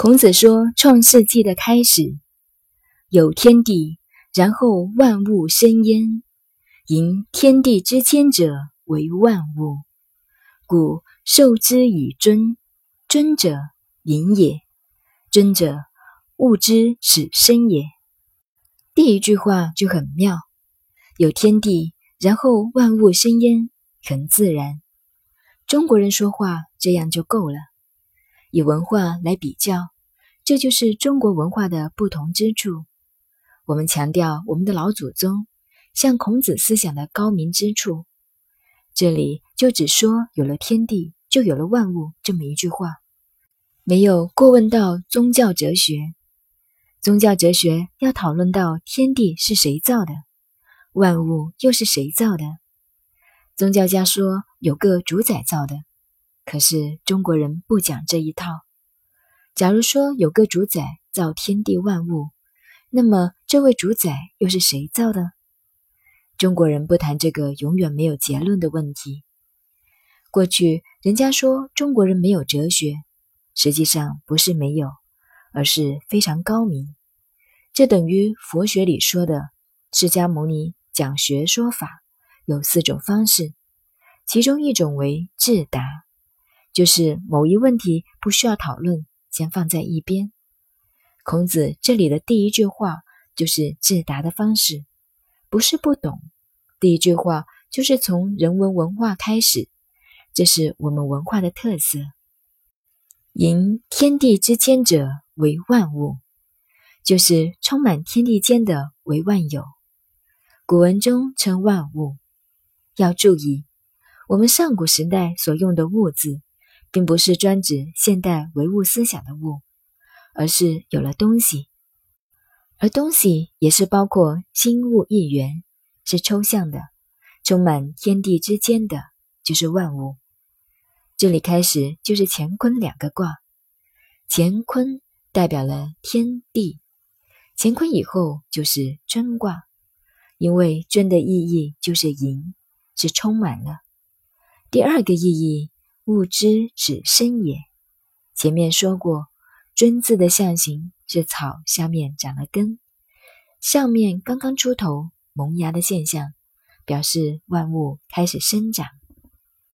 孔子说：“创世纪的开始有天地，然后万物生焉。盈天地之间者为万物，故受之以尊。尊者盈也，尊者物之始生也。”第一句话就很妙：有天地，然后万物生焉，很自然。中国人说话这样就够了。以文化来比较，这就是中国文化的不同之处。我们强调我们的老祖宗像孔子思想的高明之处，这里就只说有了天地，就有了万物这么一句话，没有过问到宗教哲学。宗教哲学要讨论到天地是谁造的，万物又是谁造的？宗教家说有个主宰造的。可是中国人不讲这一套。假如说有个主宰造天地万物，那么这位主宰又是谁造的？中国人不谈这个永远没有结论的问题。过去人家说中国人没有哲学，实际上不是没有，而是非常高明。这等于佛学里说的释迦牟尼讲学说法有四种方式，其中一种为智达。就是某一问题不需要讨论，先放在一边。孔子这里的第一句话就是自答的方式，不是不懂。第一句话就是从人文文化开始，这是我们文化的特色。盈天地之间者为万物，就是充满天地间的为万有。古文中称万物，要注意，我们上古时代所用的“物”字。并不是专指现代唯物思想的物，而是有了东西，而东西也是包括心物一元，是抽象的，充满天地之间的，就是万物。这里开始就是乾坤两个卦，乾坤代表了天地，乾坤以后就是尊卦，因为尊的意义就是盈，是充满了。第二个意义。物之指生也。前面说过，尊字的象形是草下面长了根，上面刚刚出头萌芽的现象，表示万物开始生长。